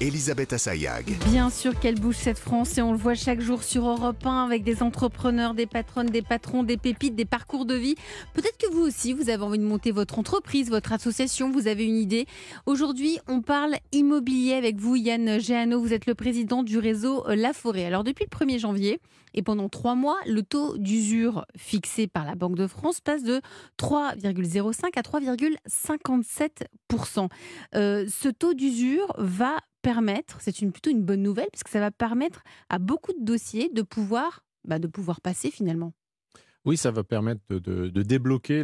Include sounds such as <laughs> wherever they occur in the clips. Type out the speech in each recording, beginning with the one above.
Elisabeth Assayag. Bien sûr qu'elle bouge cette France et on le voit chaque jour sur Europe 1 avec des entrepreneurs, des patronnes, des patrons, des pépites, des parcours de vie. Peut-être que vous aussi, vous avez envie de monter votre entreprise, votre association, vous avez une idée. Aujourd'hui, on parle immobilier avec vous, Yann Géano. Vous êtes le président du réseau La Forêt. Alors depuis le 1er janvier et pendant trois mois, le taux d'usure fixé par la Banque de France passe de 3,05 à 3,57%. Euh, ce taux d'usure va permettre, c'est une, plutôt une bonne nouvelle, parce que ça va permettre à beaucoup de dossiers de pouvoir, bah, de pouvoir passer finalement. Oui, ça va permettre de, de- de débloquer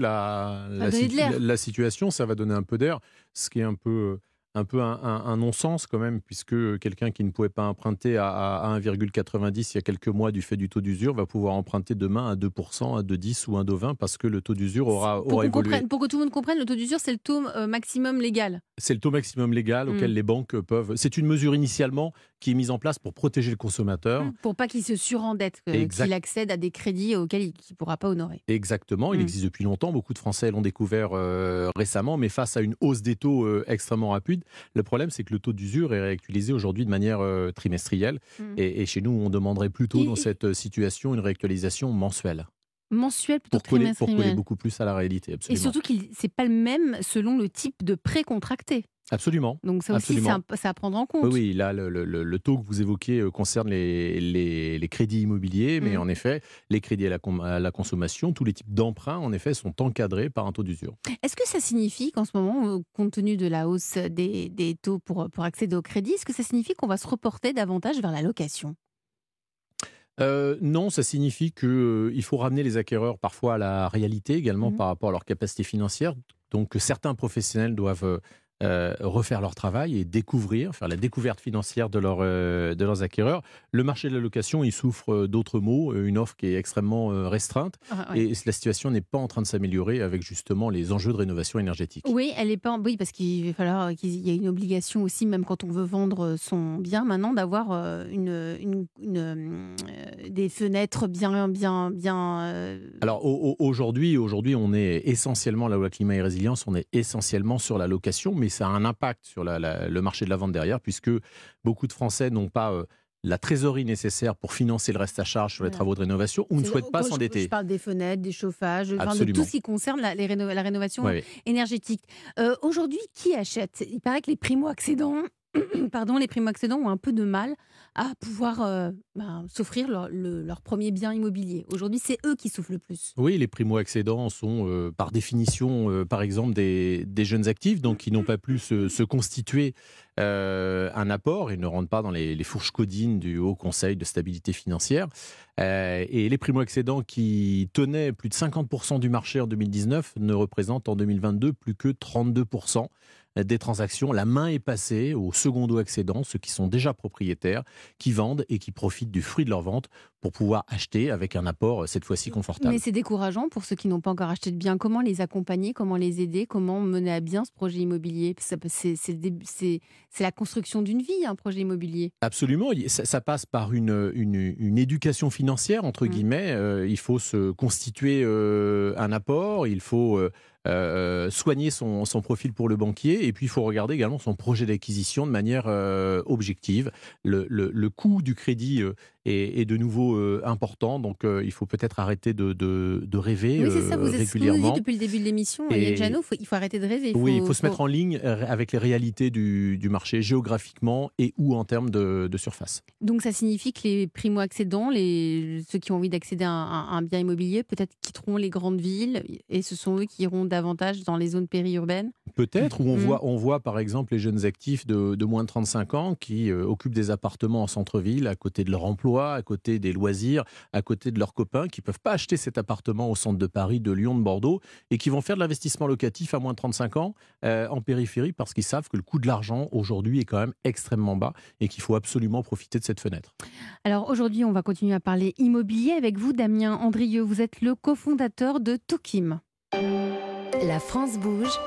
situ- la- la situation, ça va donner un peu d'air, ce qui est un peu, un, peu un, un- un non-sens quand même, puisque quelqu'un qui ne pouvait pas emprunter à, à- à 1,90 il y a quelques mois du fait du taux d'usure va pouvoir emprunter demain à 2%, à 2,10 ou à 2,20 parce que le taux d'usure aura, pour, aura évolué. pour que tout le monde comprenne, le taux d'usure, c'est le taux euh, maximum légal. C'est le taux maximum légal auquel Mm. les banques peuvent. C'est une mesure initialement qui est mise en place pour protéger le consommateur. Pour pas qu'il se surendette, Exact. qu'il accède à des crédits auxquels il ne pourra pas honorer. Exactement, il Mm. existe depuis longtemps. Beaucoup de Français l'ont découvert euh, récemment, mais face à une hausse des taux euh, extrêmement rapide, le problème c'est que le taux d'usure est réactualisé aujourd'hui de manière euh, trimestrielle. Mm. Et, et chez nous, on demanderait plutôt Et- dans cette euh, situation une réactualisation mensuelle Mensuel plutôt pour coller, pour coller beaucoup plus à la réalité. Et Absolument. surtout que c'est pas le même selon le type de prêt contracté. Absolument. Donc ça aussi, c'est à prendre en compte. Oui, oui, là, le, le- le- le taux que vous évoquez euh, concerne les, les- les crédits immobiliers, mais Mm. en effet, les crédits à la, com- à la consommation, tous les types d'emprunts, en effet, sont encadrés par un taux d'usure. Est-ce que ça signifie qu'en ce moment, euh, compte tenu de la hausse des, des taux pour, pour accéder au crédit, est-ce que ça signifie qu'on va se reporter davantage vers la location? Euh, non, ça signifie qu'il faut ramener les acquéreurs parfois à la réalité également Mhm. par rapport à leur capacité financière. Donc certains professionnels doivent euh, refaire leur travail et découvrir, faire la découverte financière de, leur, euh, de leurs acquéreurs. Le marché de la location, il souffre euh, d'autres mots, euh, une offre qui est extrêmement euh, restreinte Ah, ouais. et la situation n'est pas en train de s'améliorer avec justement les enjeux de rénovation énergétique. Oui, elle est pas. en- Oui, parce qu'il va falloir qu'il y ait une obligation aussi, même quand on veut vendre son bien maintenant, d'avoir euh, une, une- une, euh, des fenêtres bien, bien, bien. euh, Alors au- au- aujourd'hui, aujourd'hui, on est essentiellement la loi climat et résilience, on est essentiellement sur la location, mais ça a un impact sur la- la- le marché de la vente derrière, puisque beaucoup de Français n'ont pas euh, la trésorerie nécessaire pour financer le reste à charge sur les Voilà. travaux de rénovation ou ne souhaitent pas quand je- Je s'endetter. parle des fenêtres, des chauffages, enfin, de tout ce qui concerne la, les réno- la rénovation énergétique. Euh, Aujourd'hui, qui achète? Il paraît que les primo-accédants, <clears throat> pardon, les primo-accédants ont un peu de mal à pouvoir euh, ben, s'offrir leur, le- leur premier bien immobilier. Aujourd'hui, c'est eux qui souffrent le plus. Oui, les primo-accédants sont euh, par définition, euh, par exemple, des, jeunes actifs, donc qui n'ont pas pu se, constituer un apport et ne rentrent pas dans les, fourches codines du Haut Conseil de stabilité financière. Et les primo-accédants qui tenaient plus de 50% du marché en 2019 ne représentent en 2022 plus que 32% des transactions. La main est passée aux secondo-accédants, ceux qui sont déjà propriétaires, qui vendent et qui profitent du fruit de leur vente pour pouvoir acheter avec un apport euh, cette fois-ci confortable. Mais c'est décourageant pour ceux qui n'ont pas encore acheté de bien. Comment les accompagner? Comment les aider? Comment mener à bien ce projet immobilier? C'est la construction d'une vie, un projet immobilier. Absolument, ça, ça passe par une, une, une éducation financière, entre Mm. guillemets. Euh, il faut se constituer euh, un apport, il faut euh, euh, soigner son, profil pour le banquier, et puis il faut regarder également son projet d'acquisition de manière euh, objective. Le coût du crédit euh, est, est de nouveau euh, important, donc euh, il faut peut-être arrêter de, de, de rêver Oui, c'est ça, euh, vous vous nous régulièrement. dites depuis le début de l'émission, Et- Yann Janot, faut- il faut arrêter de rêver. Oui, il faut se mettre en ligne euh, avec les réalités du, du marché géographiquement et ou en termes de, de surface. Donc ça signifie que les primo-accédants, les... ceux qui ont envie d'accéder à un, un bien immobilier, peut-être quitteront les grandes villes et ce sont eux qui iront davantage dans les zones périurbaines? Peut-être, où on, Mhm. voit, on voit par exemple les jeunes actifs de, de moins de 35 ans qui euh, occupent des appartements en centre-ville, à côté de leur emploi, à côté des loisirs, à côté de leurs copains, qui ne peuvent pas acheter cet appartement au centre de Paris, de Lyon, de Bordeaux, et qui vont faire de l'investissement locatif à moins de 35 ans euh, en périphérie parce qu'ils savent que le coût de l'argent aujourd'hui est quand même extrêmement bas et qu'il faut absolument profiter de cette fenêtre. Alors aujourd'hui, on va continuer à parler immobilier avec vous, Damien Andrieux. Vous êtes le cofondateur de Tokim. La France bouge.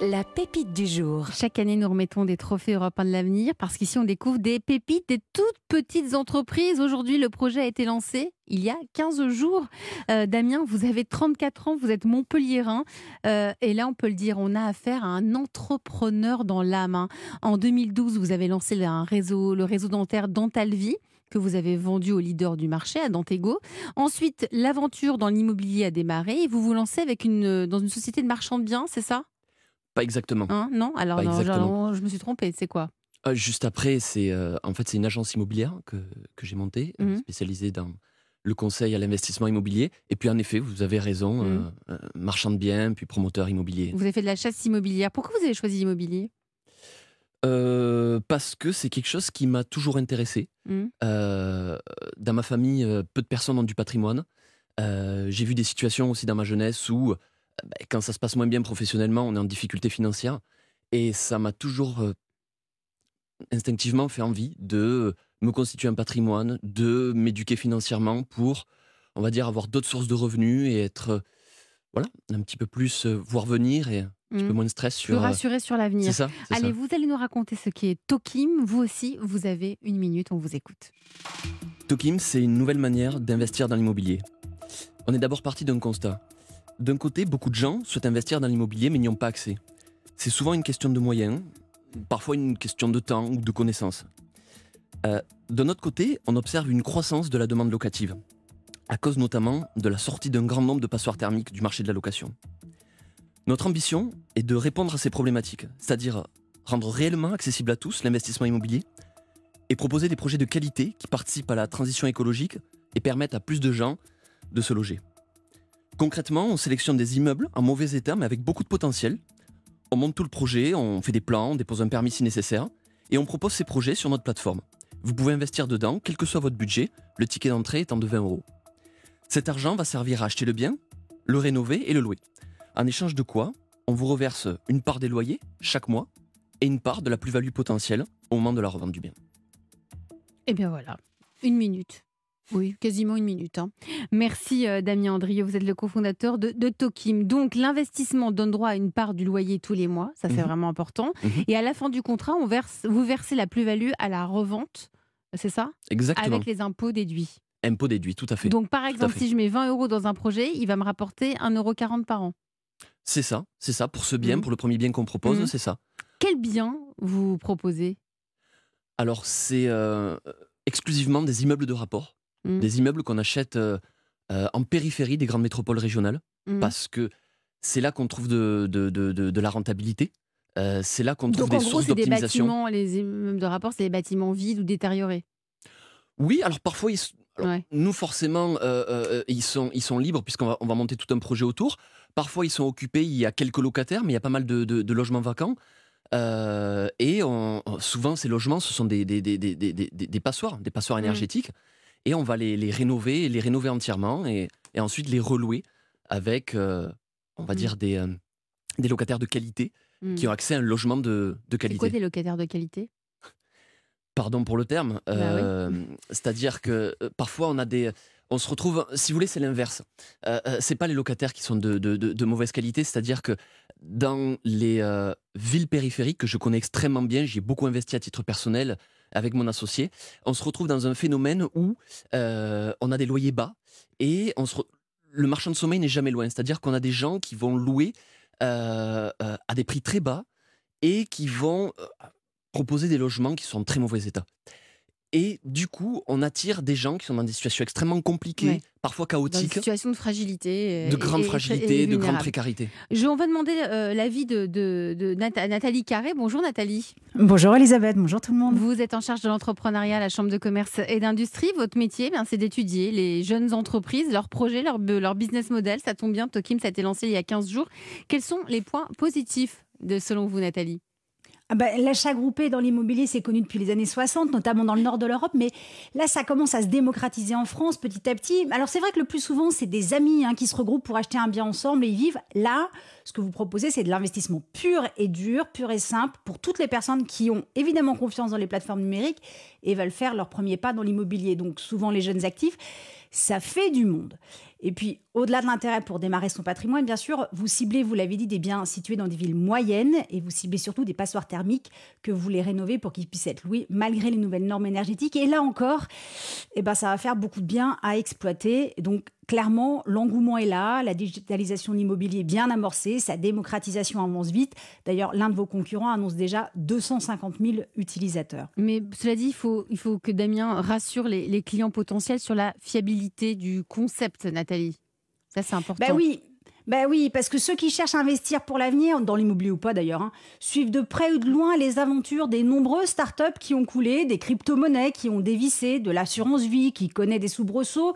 La pépite du jour. Chaque année, nous remettons des trophées européens de l'avenir parce qu'ici, on découvre des pépites, des toutes petites entreprises. Aujourd'hui, le projet a été lancé il y a 15 jours. Euh, Damien, vous avez 34 ans, vous êtes Montpellierin. Euh, et là, on peut le dire, on a affaire à un entrepreneur dans l'âme. hein. En 2012, vous avez lancé un réseau, le réseau dentaire Dentalvie que vous avez vendu au leader du marché, à Dantego. Ensuite, l'aventure dans l'immobilier a démarré et vous vous lancez avec une, dans une société de marchand de biens, c'est ça? Pas exactement. Hein Non Alors, non, exactement. je, je me suis trompée, c'est quoi? Euh, juste après, c'est euh, en fait c'est une agence immobilière que, que j'ai montée, euh, Mhm. spécialisée dans le conseil à l'investissement immobilier. Et puis en effet, vous avez raison, Mhm. euh, marchand de biens, puis promoteur immobilier. Vous avez fait de la chasse immobilière. Pourquoi vous avez choisi l'immobilier? Euh, parce que c'est quelque chose qui m'a toujours intéressé. Euh, dans ma famille, peu de personnes ont du patrimoine. Euh, j'ai vu des situations aussi dans ma jeunesse où, quand ça se passe moins bien professionnellement, on est en difficulté financière. Et ça m'a toujours euh, instinctivement fait envie de me constituer un patrimoine, de m'éduquer financièrement pour, on va dire, avoir d'autres sources de revenus et être, euh, voilà, un petit peu plus, euh, voir venir et un petit peu moins de stress Plus sur. euh, rassuré sur l'avenir. c'est ça. c'est Allez, ça. vous allez nous raconter ce qui est Tokim. Vous aussi, vous avez une minute, on vous écoute. Tokim, c'est une nouvelle manière d'investir dans l'immobilier. On est d'abord parti d'un constat. D'un côté, beaucoup de gens souhaitent investir dans l'immobilier mais n'y ont pas accès. C'est souvent une question de moyens, parfois une question de temps ou de connaissances. Euh, D'un autre côté, on observe une croissance de la demande locative, à cause notamment de la sortie d'un grand nombre de passoires thermiques du marché de la location. Notre ambition est de répondre à ces problématiques, c'est-à-dire rendre réellement accessible à tous l'investissement immobilier et proposer des projets de qualité qui participent à la transition écologique et permettent à plus de gens de se loger. Concrètement, on sélectionne des immeubles en mauvais état mais avec beaucoup de potentiel. On monte tout le projet, on fait des plans, on dépose un permis si nécessaire et on propose ces projets sur notre plateforme. Vous pouvez investir dedans, quel que soit votre budget, le ticket d'entrée étant de 20 euros. Cet argent va servir à acheter le bien, le rénover et le louer. En échange de quoi, on vous reverse une part des loyers chaque mois et une part de la plus-value potentielle au moment de la revente du bien. Eh bien voilà, une minute. Oui, quasiment une minute. hein. Merci euh, Damien Andrieux, vous êtes le cofondateur de, de Tokim. Donc l'investissement donne droit à une part du loyer tous les mois, ça c'est Mhm. vraiment important. Mhm. Et à la fin du contrat, on verse, vous versez la plus-value à la revente, c'est ça? Exactement. Avec les impôts déduits. Impôt déduit, tout à fait. Donc par exemple, si je mets 20 euros dans un projet, il va me rapporter 1,40 euro par an. C'est ça, c'est ça. Pour ce bien, Mhm. pour le premier bien qu'on propose, c'est ça. Quel bien vous proposez? Alors, c'est euh, exclusivement des immeubles de rapport, Mhm. des immeubles qu'on achète euh, euh, en périphérie des grandes métropoles régionales, Mhm. parce que c'est là qu'on trouve de, de, de- la rentabilité. Euh, c'est là qu'on trouve Donc en des gros, sources c'est des d'optimisation. bâtiments, les immeubles de rapport, c'est des bâtiments vides ou détériorés? Oui, alors parfois, ils s- alors, Ouais. nous forcément, ils, sont, ils sont libres puisqu'on va, on va monter tout un projet autour. Parfois, ils sont occupés, il y a quelques locataires, mais il y a pas mal de, logements vacants. Euh, et on- souvent, ces logements, ce sont des, des, des, des, des- des- des passoires, des passoires Mhm. énergétiques. Et on va les, les rénover, les rénover entièrement et, et ensuite les relouer avec, euh, on va Mhm. dire, des, euh, des locataires de qualité Mhm. qui ont accès à un logement de, de C'est qualité. quoi des locataires de qualité? Pardon pour le terme. Bah oui. euh, C'est-à-dire que parfois on a des. On se retrouve, si vous voulez, c'est l'inverse. C'est pas les locataires qui sont de, de- de- de mauvaise qualité, c'est-à-dire que dans les villes périphériques que je connais extrêmement bien, j'y ai beaucoup investi à titre personnel avec mon associé, on se retrouve dans un phénomène où euh, on a des loyers bas et le marchand de sommeil n'est jamais loin. C'est-à-dire qu'on a des gens qui vont louer euh, euh, à des prix très bas et qui vont proposer des logements qui sont en très mauvais état. Et du coup, on attire des gens qui sont dans des situations extrêmement compliquées, Ouais. parfois Dans chaotiques, situation de fragilité. euh, de grande et- fragilité, et de grande précarité. Je, on va demander euh, l'avis de, de, de Nat- Nathalie Carré. Bonjour Nathalie. Bonjour Elisabeth, bonjour tout le monde. Vous êtes en charge de l'entrepreneuriat à la Chambre de commerce et d'industrie. Votre métier, ben, c'est d'étudier les jeunes entreprises, leurs projets, leur, leur business model. Ça tombe bien, Tokim, ça a été lancé il y a 15 jours. Quels sont les points positifs de, selon vous, Nathalie? Ah bah, L'achat groupé dans l'immobilier, c'est connu depuis les années 60, notamment dans le nord de l'Europe, mais là, ça commence à se démocratiser en France petit à petit. Alors c'est vrai que le plus souvent, c'est des amis hein, qui se regroupent pour acheter un bien ensemble et y vivent. Là, ce que vous proposez, c'est de l'investissement pur et dur, pur et simple, pour toutes les personnes qui ont évidemment confiance dans les plateformes numériques et veulent faire leur premier pas dans l'immobilier. Donc souvent les jeunes actifs. Ça fait du monde. Et puis, au-delà de l'intérêt pour démarrer son patrimoine, bien sûr, vous ciblez, vous l'avez dit, des biens situés dans des villes moyennes et vous ciblez surtout des passoires thermiques que vous voulez rénover pour qu'ils puissent être loués malgré les nouvelles normes énergétiques. Et là encore, eh ben, ça va faire beaucoup de biens à exploiter. Donc, clairement, l'engouement est là, la digitalisation de l'immobilier est bien amorcée, sa démocratisation avance vite. D'ailleurs, l'un de vos concurrents annonce déjà 250 000 utilisateurs. Mais cela dit, il faut, il faut que Damien rassure les, les clients potentiels sur la fiabilité du concept, Nathalie. Ça, c'est important. Ben oui, ben oui, parce que ceux qui cherchent à investir pour l'avenir, dans l'immobilier ou pas d'ailleurs, hein, suivent de près ou de loin les aventures des nombreuses startups qui ont coulé, des crypto-monnaies qui ont dévissé, de l'assurance vie qui connaît des soubresauts.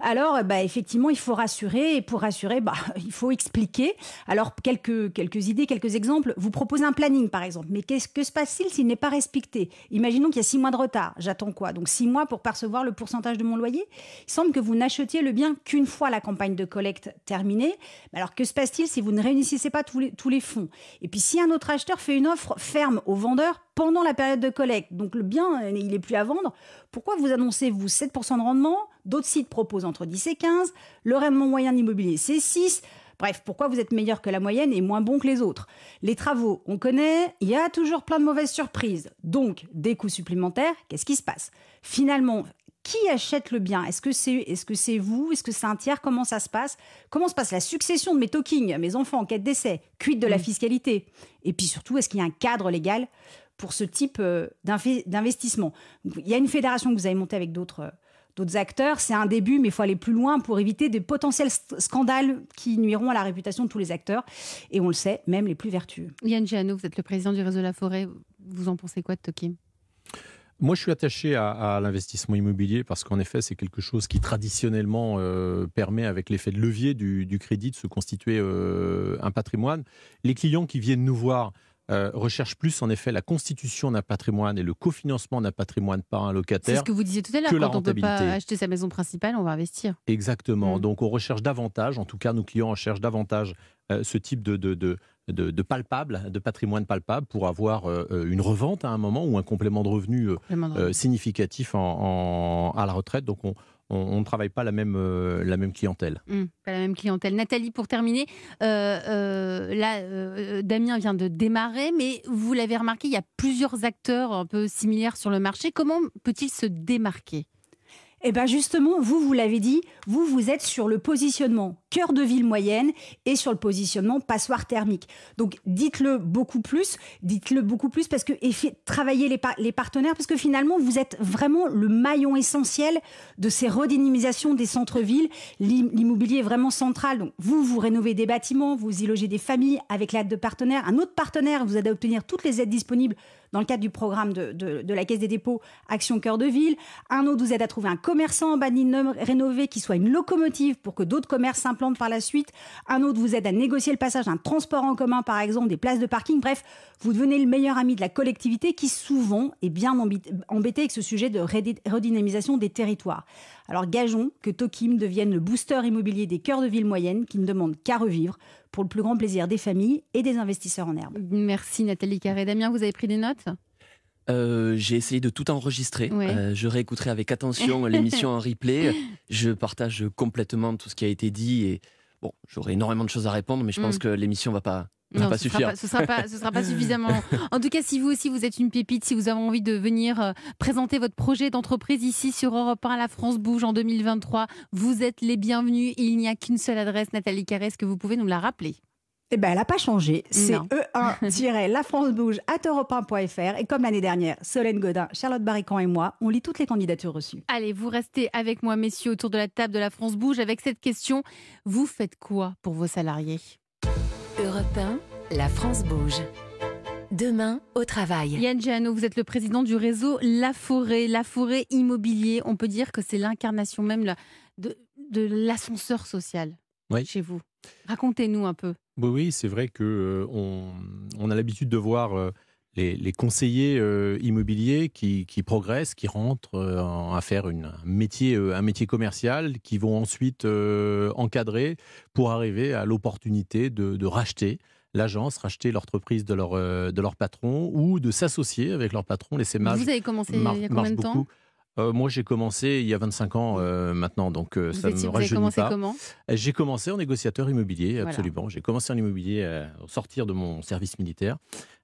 Alors, bah, effectivement, il faut rassurer et pour rassurer, bah, <laughs> il faut expliquer. Alors, quelques, quelques idées, quelques exemples. Vous proposez un planning, par exemple. Mais qu'est-ce que se passe-t-il s'il n'est pas respecté? Imaginons qu'il y a six mois de retard. J'attends quoi? Donc, six mois pour percevoir le pourcentage de mon loyer? Il semble que vous n'achetiez le bien qu'une fois la campagne de collecte terminée. Alors que se passe-t-il si vous ne réunissez pas tous les, fonds? Et puis si un autre acheteur fait une offre ferme au vendeur pendant la période de collecte, donc le bien, il est plus à vendre, pourquoi vous annoncez, vous, 7% de rendement? D'autres sites proposent entre 10 et 15, le rendement moyen d'immobilier, c'est 6. Bref, pourquoi vous êtes meilleur que la moyenne et moins bon que les autres? Les travaux, on connaît, il y a toujours plein de mauvaises surprises. Donc, des coûts supplémentaires, qu'est-ce qui se passe? Finalement, qui achète le bien? Est-ce que c'est est -ce c'est vous? Est-ce que c'est un tiers? Comment ça se passe? Comment se passe la succession de mes talking, mes enfants en quête d'essai Quid de la fiscalité? Et puis surtout, est-ce qu'il y a un cadre légal pour ce type euh, d'investissement? Il y a une fédération que vous avez montée avec d'autres d'autres acteurs. C'est un début, mais il faut aller plus loin pour éviter des potentiels scandales qui nuiront à la réputation de tous les acteurs. Et on le sait, même les plus vertueux. Yann Giano, vous êtes le président du réseau La Forêt. Vous en pensez quoi de Tokim moi, je suis attaché à, l'investissement immobilier parce qu'en effet, c'est quelque chose qui traditionnellement euh, permet, avec l'effet de levier du, crédit, de se constituer euh, un patrimoine. Les clients qui viennent nous voir euh, recherchent plus, en effet, la constitution d'un patrimoine et le cofinancement d'un patrimoine par un locataire. C'est ce que vous disiez tout à l'heure. Quand on ne peut pas acheter sa maison principale, on va investir. Exactement. Mm. Donc, on recherche davantage, en tout cas, nos clients recherchent davantage ce type de, de de, palpable, de patrimoine palpable pour avoir euh, euh, une revente à un moment ou un complément de revenu euh, significatif en, à la retraite. Donc on, ne travaille pas la même, la même clientèle. Mmh, pas la même clientèle. Nathalie, pour terminer, là, Damien vient de démarrer, mais vous l'avez remarqué, il y a plusieurs acteurs un peu similaires sur le marché. Comment peut-il se démarquer? Eh bien justement, vous, vous l'avez dit, vous, vous êtes sur le positionnement cœur de ville moyenne et sur le positionnement passoire thermique. Donc dites-le beaucoup plus, dites-le beaucoup plus parce que et travaillez les, partenaires parce que finalement, vous êtes vraiment le maillon essentiel de ces redynamisations des centres-villes. L'immobilier est vraiment central. Donc vous, vous rénovez des bâtiments, vous y logez des familles avec l'aide de partenaires. Un autre partenaire vous aide à obtenir toutes les aides disponibles dans le cadre du programme de, la Caisse des dépôts Action Cœur de Ville. Un autre vous aide à trouver un commerçant en bas rénové qui soit une locomotive pour que d'autres commerces s'implantent par la suite. Un autre vous aide à négocier le passage d'un transport en commun, par exemple, des places de parking. Bref, vous devenez le meilleur ami de la collectivité qui souvent est bien embêté avec ce sujet de redynamisation des territoires. Alors gageons que Tokim devienne le booster immobilier des cœurs de ville moyennes qui ne demandent qu'à revivre pour le plus grand plaisir des familles et des investisseurs en herbe. Merci Nathalie Carré. Damien, vous avez pris des notes? Euh, j'ai essayé de tout enregistrer. Euh, je réécouterai avec attention <laughs> l'émission en replay. <laughs> Je partage complètement tout ce qui a été dit et bon, j'aurai énormément de choses à répondre, mais je pense mm. que l'émission va pas non, pas ce suffire. Sera pas, ce sera pas <laughs> suffisamment. En tout cas, si vous aussi vous êtes une pépite, si vous avez envie de venir euh, présenter votre projet d'entreprise ici sur Europe 1, La France bouge en 2023, vous êtes les bienvenus. Il n'y a qu'une seule adresse, Nathalie Carré. Est-ce que vous pouvez nous la rappeler eh ben, elle n'a pas changé. C'est E1-La France Bouge à europe Et comme l'année dernière, Solène Godin, Charlotte Barrican et moi, on lit toutes les candidatures reçues. Allez, vous restez avec moi, messieurs, autour de la table de La France Bouge avec cette question. Vous faites quoi pour vos salariés? Europe 1, la France bouge. Demain, au travail. Yann Giano, vous êtes le président du réseau La Forêt, La Forêt Immobilier. On peut dire que c'est l'incarnation même de, de l'ascenseur social chez vous. Racontez-nous un peu. Oui, oui c'est vrai que euh, on, a l'habitude de voir euh, les, conseillers euh, immobiliers qui, progressent, qui rentrent à faire une, un, métier, un métier commercial, qui vont ensuite encadrer pour arriver à l'opportunité de, racheter l'agence, racheter l'entreprise de leur, de leur patron ou de s'associer avec leur patron. Les Vous avez commencé il y a combien de temps? Euh, moi, j'ai commencé il y a 25 ans euh, maintenant, donc euh, ça me rajeunit commencé pas. comment Euh, J'ai commencé en négociateur immobilier, Voilà. absolument. J'ai commencé en immobilier au sortir de mon service militaire,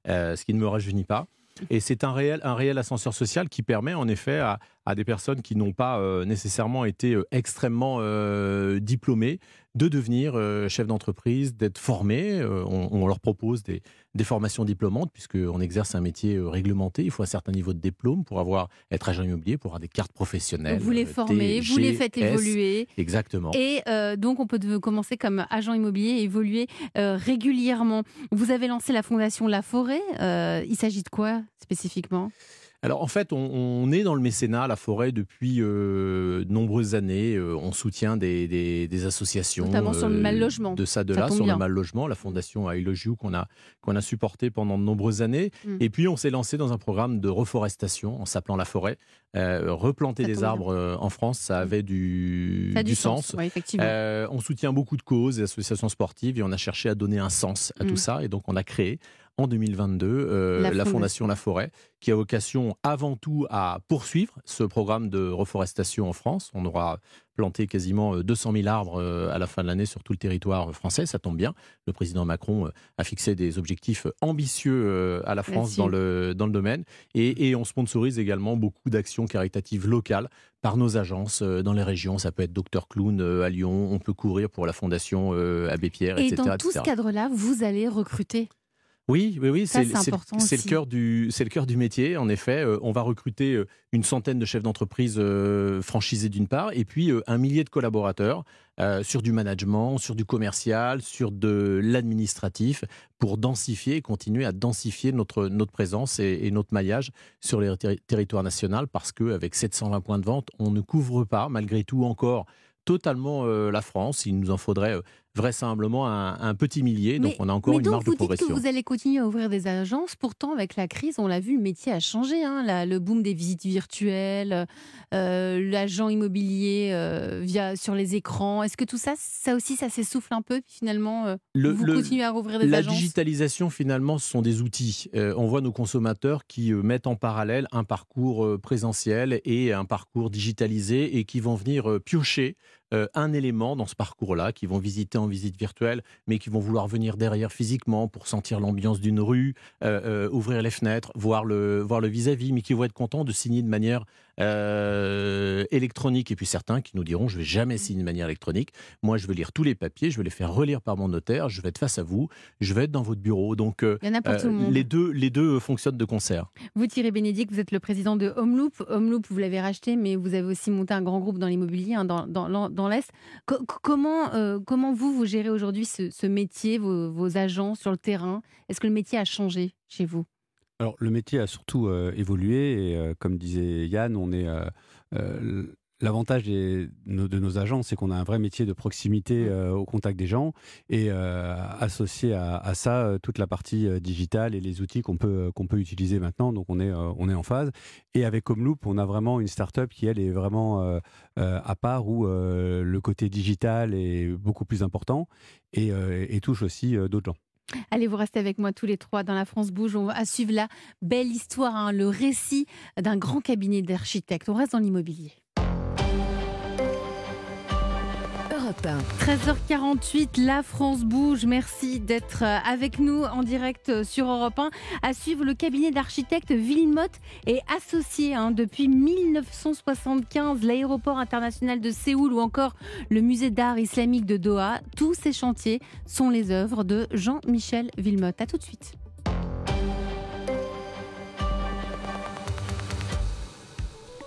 ce qui ne me rajeunit pas. Et c'est un réel, un réel ascenseur social qui permet en effet à, à des personnes qui n'ont pas euh, nécessairement été euh, extrêmement euh, diplômées de devenir chef d'entreprise, d'être formés. Euh, on, on leur propose des, des formations diplômantes puisqu'on exerce un métier réglementé. Il faut un certain niveau de diplôme pour avoir, être agent immobilier, pour avoir des cartes professionnelles. Vous les formez, vous les faites évoluer. Exactement. Et donc, on peut commencer comme agent immobilier et évoluer régulièrement. Vous avez lancé la fondation La Forêt. Il s'agit de quoi spécifiquement? Alors en fait, on, on est dans le mécénat, la forêt, depuis euh, de nombreuses années. Euh, on soutient des, des- des associations. Notamment sur le euh, mal-logement. De ça, de Ça là, sur bien. le mal logement, la fondation I Love You qu'on a, qu'on a supporté pendant de nombreuses années. Mm. Et puis on s'est lancé dans un programme de reforestation en s'appelant la forêt. Euh, replanter des bien. arbres euh, en France, ça avait du, Ça a du sens. Ouais, effectivement. Euh, on soutient beaucoup de causes et associations sportives et on a cherché à donner un sens à Mm. tout ça. Et donc, on a créé en 2022 euh, La la, Fondation. La Forêt, qui a vocation avant tout à poursuivre ce programme de reforestation en France. On aura planté quasiment euh, 200 000 arbres euh, à la fin de l'année sur tout le territoire français. Ça tombe bien. Le président Macron euh, a fixé des objectifs ambitieux euh, à la France dans le, dans le domaine. Et, et on sponsorise également beaucoup d'actions caritatives locales par nos agences euh, dans les régions. Ça peut être Docteur Clown euh, à Lyon, on peut courir pour la Fondation euh, Abbé Pierre, et etc. dans tout ce cadre-là, vous allez recruter. Oui, oui, oui, c'est le cœur du c'est le cœur du métier. En effet, Euh, on va recruter euh, une centaine de chefs d'entreprise euh, franchisés d'une part, et puis euh, un millier de collaborateurs sur du management, sur du commercial, sur de l'administratif, pour densifier et continuer à densifier notre notre présence et, et notre maillage sur les terri- territoires nationaux, parce que avec 720 points de vente, on ne couvre pas malgré tout encore totalement euh, la France. Il nous en faudrait euh, vraisemblablement un, un petit millier, donc on a encore une donc marge vous de dites progression. que vous allez continuer à ouvrir des agences. Pourtant, avec la crise, on l'a vu, le métier a changé. hein. La- le boom des visites virtuelles, euh, l'agent immobilier euh, via sur les écrans. Est-ce que tout ça, ça aussi, ça s'essouffle un peu puis Finalement, euh, Le- vous le- continuez à rouvrir des La agences? digitalisation, finalement, ce sont des outils. On voit nos consommateurs qui mettent en parallèle un parcours présentiel et un parcours digitalisé et qui vont venir piocher euh, un élément dans ce parcours-là, qui vont visiter en visite virtuelle, mais qui vont vouloir venir derrière physiquement pour sentir l'ambiance d'une rue, euh, euh, ouvrir les fenêtres, voir le voir le vis-à-vis, mais qui vont être contents de signer de manière euh, électronique. Et puis certains qui nous diront, je vais jamais signer de manière électronique. Moi, je vais lire tous les papiers, je vais les faire relire par mon notaire, je vais être face à vous, je vais être dans votre bureau. Donc, euh, euh, les deux, les deux fonctionnent de concert. Vous, Thierry Bénédicte, vous êtes le président de Homeloop. Homeloop, vous l'avez racheté, mais vous avez aussi monté un grand groupe dans l'immobilier, hein, dans, dans, dans l'Est. Co- co- comment, comment vous, vous gérez aujourd'hui ce, ce métier, vos, vos agents sur le terrain? Est-ce que le métier a changé chez vous? Alors, le métier a surtout euh, évolué et euh, comme disait Yann, on est euh, l'avantage de nos agents, c'est qu'on a un vrai métier de proximité euh, au contact des gens et associé à, à ça toute la partie digitale et les outils qu'on peut qu'on peut utiliser maintenant. Donc, on est on est en phase. Et avec Homeloop, on a vraiment une start-up qui elle est vraiment à part où le côté digital est beaucoup plus important et, et touche aussi d'autres gens. Allez, vous restez avec moi tous les trois dans la France Bouge. On va suivre la belle histoire, hein, le récit d'un grand cabinet d'architectes. On reste dans l'immobilier. Europe 1. 13h48, la France bouge. Merci d'être euh, avec nous en direct euh, sur Europe 1. À suivre le cabinet d'architectes Villemotte est associé depuis 1975, l'aéroport international de Séoul ou encore le musée d'art islamique de Doha. Tous ces chantiers sont les œuvres de Jean-Michel Villemotte. À tout de suite.